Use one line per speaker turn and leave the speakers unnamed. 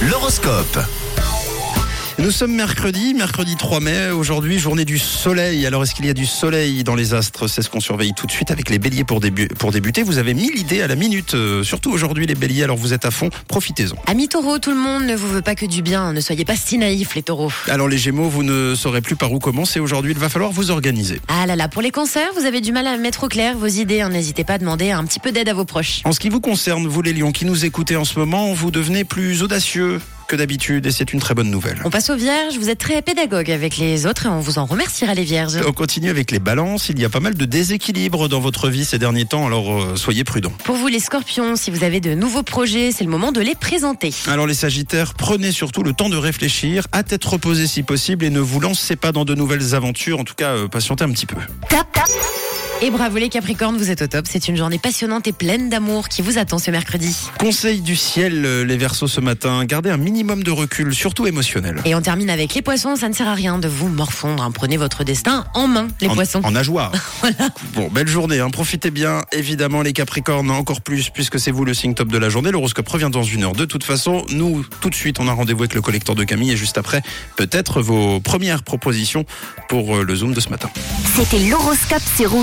L'horoscope. Nous sommes mercredi, mercredi 3 mai, aujourd'hui journée du soleil. Alors est-ce qu'il y a du soleil dans les astres? C'est ce qu'on surveille tout de suite avec les béliers pour, débu- pour débuter. Vous avez mille idées à la minute, euh, surtout aujourd'hui les béliers, alors vous êtes à fond, profitez-en.
Amis taureaux, tout le monde ne vous veut pas que du bien. Ne soyez pas si naïfs, les taureaux.
Alors les gémeaux, vous ne saurez plus par où commencer aujourd'hui, il va falloir vous organiser.
Ah là là, pour les cancers, vous avez du mal à mettre au clair vos idées. hein. N'hésitez pas à demander un petit peu d'aide à vos proches.
En ce qui vous concerne, vous les lions qui nous écoutez en ce moment, vous devenez plus audacieux que d'habitude et c'est une très bonne nouvelle.
On passe aux vierges, vous êtes très pédagogue avec les autres et on vous en remerciera les vierges.
On continue avec les balances. Il y a pas mal de déséquilibre dans votre vie ces derniers temps, alors euh, soyez prudents.
Pour vous les scorpions, si vous avez de nouveaux projets, c'est le moment de les présenter.
Alors les sagittaires, prenez surtout le temps de réfléchir, à tête reposée si possible, et ne vous lancez pas dans de nouvelles aventures. En tout cas, euh, patientez un petit peu.
Et bravo les capricornes, vous êtes au top. C'est une journée passionnante et pleine d'amour qui vous attend ce mercredi.
Conseil du ciel, euh, les versos ce matin, gardez un minimum de recul, surtout émotionnel.
Et on termine avec les poissons, ça ne sert à rien de vous morfondre. hein. Prenez votre destin en main, les
en,
poissons.
En nageoire. Bon, belle journée, hein. profitez bien. Évidemment, les Capricornes, encore plus, puisque c'est vous le signe top de la journée. L'horoscope revient dans une heure. De toute façon, nous, tout de suite, on a rendez-vous avec le collecteur de Camille et juste après, peut-être vos premières propositions pour euh, le Zoom de ce matin.
C'était l'horoscope sur Rouge.